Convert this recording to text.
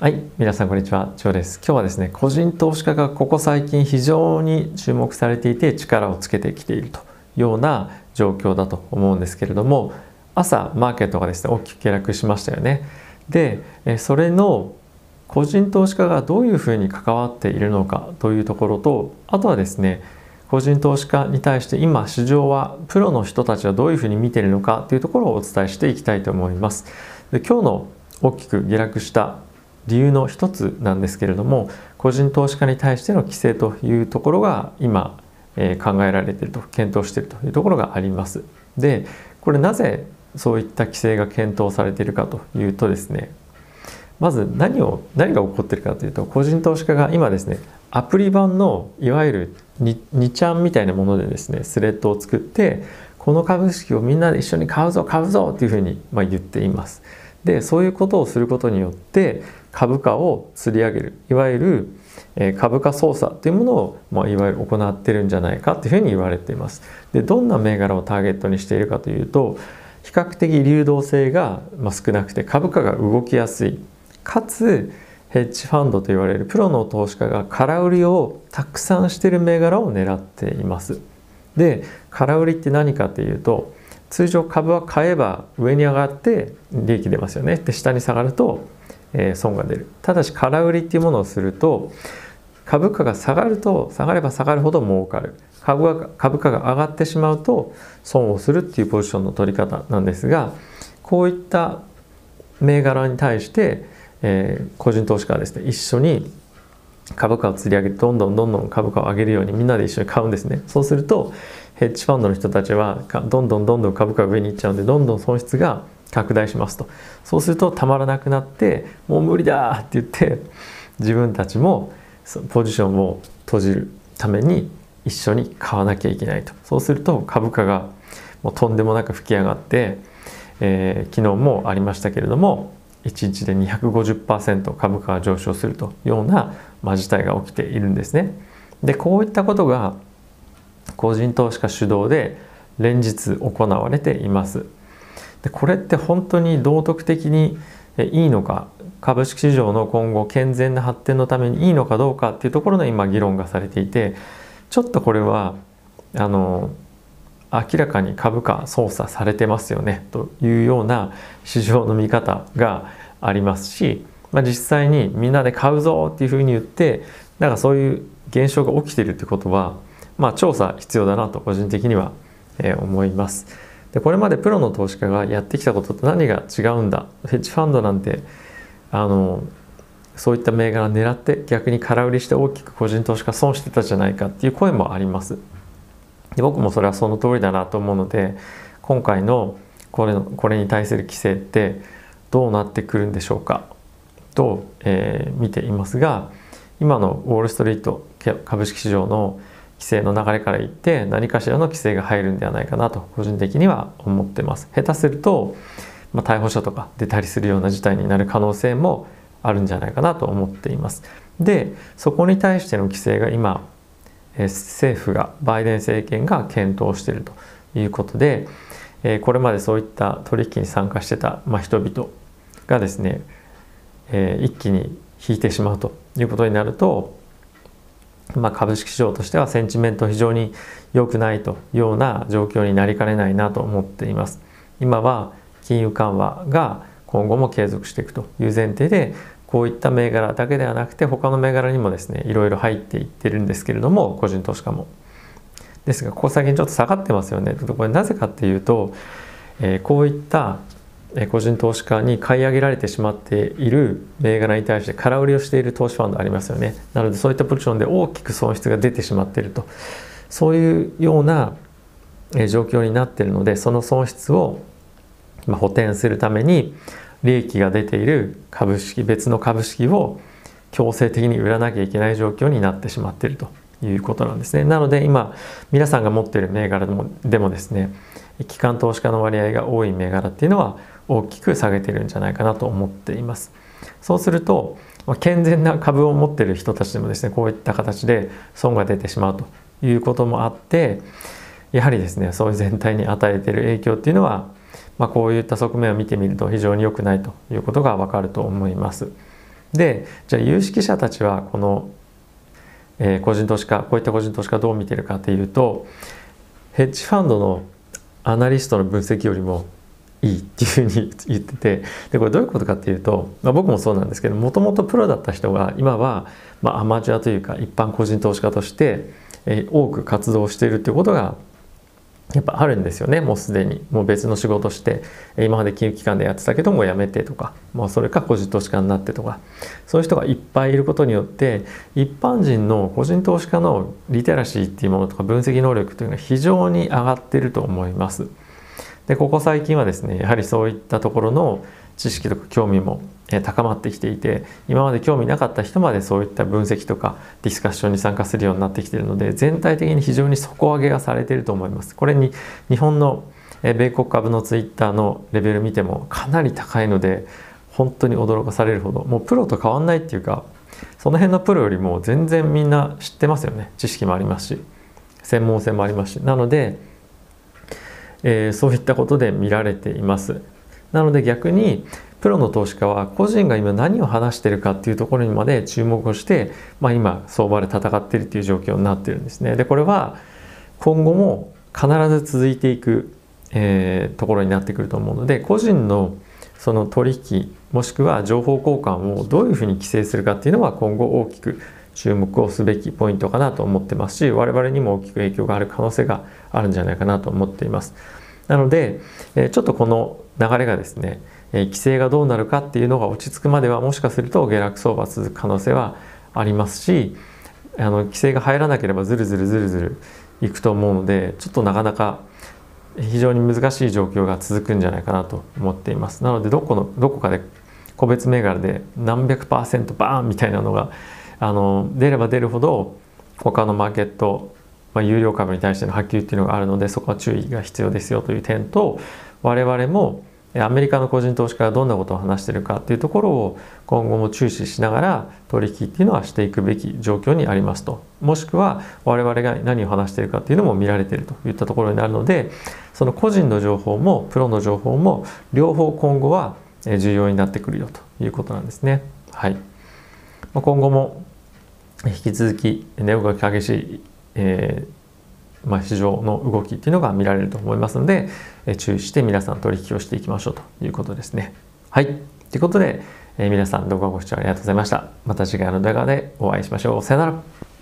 はい、皆さんこんにちは、ジョーです。今日はですね、個人投資家がここ最近非常に注目されていて力をつけてきているというような状況だと思うんですけれども、朝マーケットがですね、大きく下落しましたよね。で、それの個人投資家がどういうふうに関わっているのかというところと、あとはですね、個人投資家に対して今市場はプロの人たちはどういうふうに見ているのかというところをお伝えしていきたいと思います。で今日の大きく下落した理由の一つなんですけれども個人投資家に対しての規制というところが今、えー、考えられていると検討しているというところがあります。でこれなぜそういった規制が検討されているかというとですねまず何を何が起こっているかというと個人投資家が今ですねアプリ版のいわゆる 2, 2ちゃんみたいなものでですねスレッドを作ってこの株式をみんなで一緒に買うぞ買うぞっていうふうにまあ言っています。でそういうことをすることによって株価を釣り上げるいわゆる株価操作というものを、まあ、いわゆる行ってるんじゃないかというふうに言われています。でどんな銘柄をターゲットにしているかというと比較的流動性が少なくて株価が動きやすいかつヘッジファンドと言われるプロの投資家が空売りをたくさんしている銘柄を狙っています。で空売りって何かっていうと通常株は買えば上に上がって利益出ますよね。で下に下がるとえ損が出る。ただし空売りっていうものをすると株価が下がると下がれば下がるほど儲かる。株が株価が上がってしまうと損をするっていうポジションの取り方なんですがこういった銘柄に対して、え、個人投資家はですね一緒に株価を釣り上げてどんどんどんどん株価を上げるようにみんなで一緒に買うんですね。そうするとヘッジファンドの人たちはどんどんどんどん株価が上に行っちゃうんでどんどん損失が拡大しますと。そうするとたまらなくなってもう無理だって言って自分たちもポジションを閉じるために一緒に買わなきゃいけないと。そうすると株価がもうとんでもなく吹き上がって、えー、昨日もありましたけれども1日で250%株価が上昇するというような、まあ、事態が起きているんですね。でこういったことが個人投資家主導で連日行われています。でこれって本当に道徳的にいいのか株式市場の今後健全な発展のためにいいのかどうかっていうところの今議論がされていてちょっとこれはあの明らかに株価操作されてますよねというような市場の見方がありますし、まあ、実際にみんなで買うぞっていうふうに言ってなんかそういう現象が起きてるってことは、まあ、調査必要だなと個人的には、思います。でこれまでプロの投資家がやってきたことと何が違うんだ？ヘッジファンドなんてあのそういった銘柄狙って逆に空売りして大きく個人投資家損してたじゃないかっていう声もありますで僕もそれはその通りだなと思うので今回のこれこれに対する規制ってどうなってくるんでしょうか？と、えー、見ていますが今のウォール・ストリート株式市場の規制の流れから言って何かしらの規制が入るんではないかなと個人的には思ってます。下手すると、まあ、逮捕者とか出たりするような事態になる可能性もあるんじゃないかなと思っています。でそこに対しての規制が今政府がバイデン政権が検討しているということでこれまでそういった取引に参加してた、人々がですね一気に引いてしまうということになるとまあ、株式市場としてはセンチメント非常に良くないというような状況になりかねないなと思っています。今は金融緩和が今後も継続していくという前提でこういった銘柄だけではなくて他の銘柄にもですねいろいろ入っていってるんですけれども個人投資家も。ですがここ最近ちょっと下がってますよね。これなぜかっていうと、えー、こういった個人投資家に買い上げられてしまっている銘柄に対して空売りをしている投資ファンドありますよねなのでそういったポジションで大きく損失が出てしまっているとそういうような状況になっているのでその損失を補填するために利益が出ている株式別の株式を強制的に売らなきゃいけない状況になってしまっているということなんですね。なので今皆さんが持っている銘柄でもでもですね機関投資家の割合が多い銘柄っていうのは大きく下げてるんじゃないかなと思っています。そうすると健全な株を持っている人たちでもですねこういった形で損が出てしまうということもあってやはりですねそういう全体に与えている影響っていうのは、まあ、こういった側面を見てみると非常に良くないということがわかると思います。でじゃあ有識者たちはこの、えー、個人投資家こういった個人投資家どう見てるかっていうとヘッジファンドのアナリストの分析よりもいいっていうふうに言っててでこれどういうことかっていうと、まあ、僕もそうなんですけどもともとプロだった人が今は、まあ、アマチュアというか一般個人投資家として、えー、多く活動しているっていうことがやっぱあるんですよねもうすでにもう別の仕事して今まで金融機関でやってたけどもう辞めてとかもうそれか個人投資家になってとかそういう人がいっぱいいることによって一般人の個人投資家のリテラシーっていうものとか分析能力というのが非常に上がってると思います。でここ最近はですねやはりそういったところの知識とか興味も高まってきていて今まで興味なかった人までそういった分析とかディスカッションに参加するようになってきているので全体的に非常に底上げがされていると思います。これに日本の米国株のツイッターのレベル見てもかなり高いので本当に驚かされるほどもうプロと変わんないっていうかその辺のプロよりも全然みんな知ってますよね。知識もありますし専門性もありますし。なので、えー、そういったことで見られています。なので逆にプロの投資家は個人が今何を話してるかっていうところにまで注目をして、まあ、今相場で戦っているっていう状況になってるんですね。でこれは今後も必ず続いていく、えー、ところになってくると思うので個人のその取引もしくは情報交換をどういうふうに規制するかっていうのは今後大きく注目をすべきポイントかなと思ってますし我々にも大きく影響がある可能性があるんじゃないかなと思っています。なのでちょっとこの流れがですねえ規制がどうなるかっていうのが落ち着くまではもしかすると下落相場続く可能性はありますしあの規制が入らなければずるずるずるずるいくと思うのでちょっとなかなか非常に難しい状況が続くんじゃないかなと思っています。なのでどこのどこかで個別銘柄で何百パーセントバーンみたいなのがあの出れば出るほど他のマーケット、まあ、有料株に対しての波及っていうのがあるのでそこは注意が必要ですよという点と我々もアメリカの個人投資家がどんなことを話してるかっていうところを今後も注視しながら取引っていうのはしていくべき状況にありますともしくは我々が何を話しているかっていうのも見られているといったところになるのでその個人の情報もプロの情報も両方今後は重要になってくるよということなんですね。はい、今後も引き続き値動き激しい、えーまあ、市場の動きっていうのが見られると思いますので、え注意して皆さん取引をしていきましょうということですね。はい。ということで、え皆さん動画ご視聴ありがとうございました。また次回の動画でお会いしましょう。さよなら。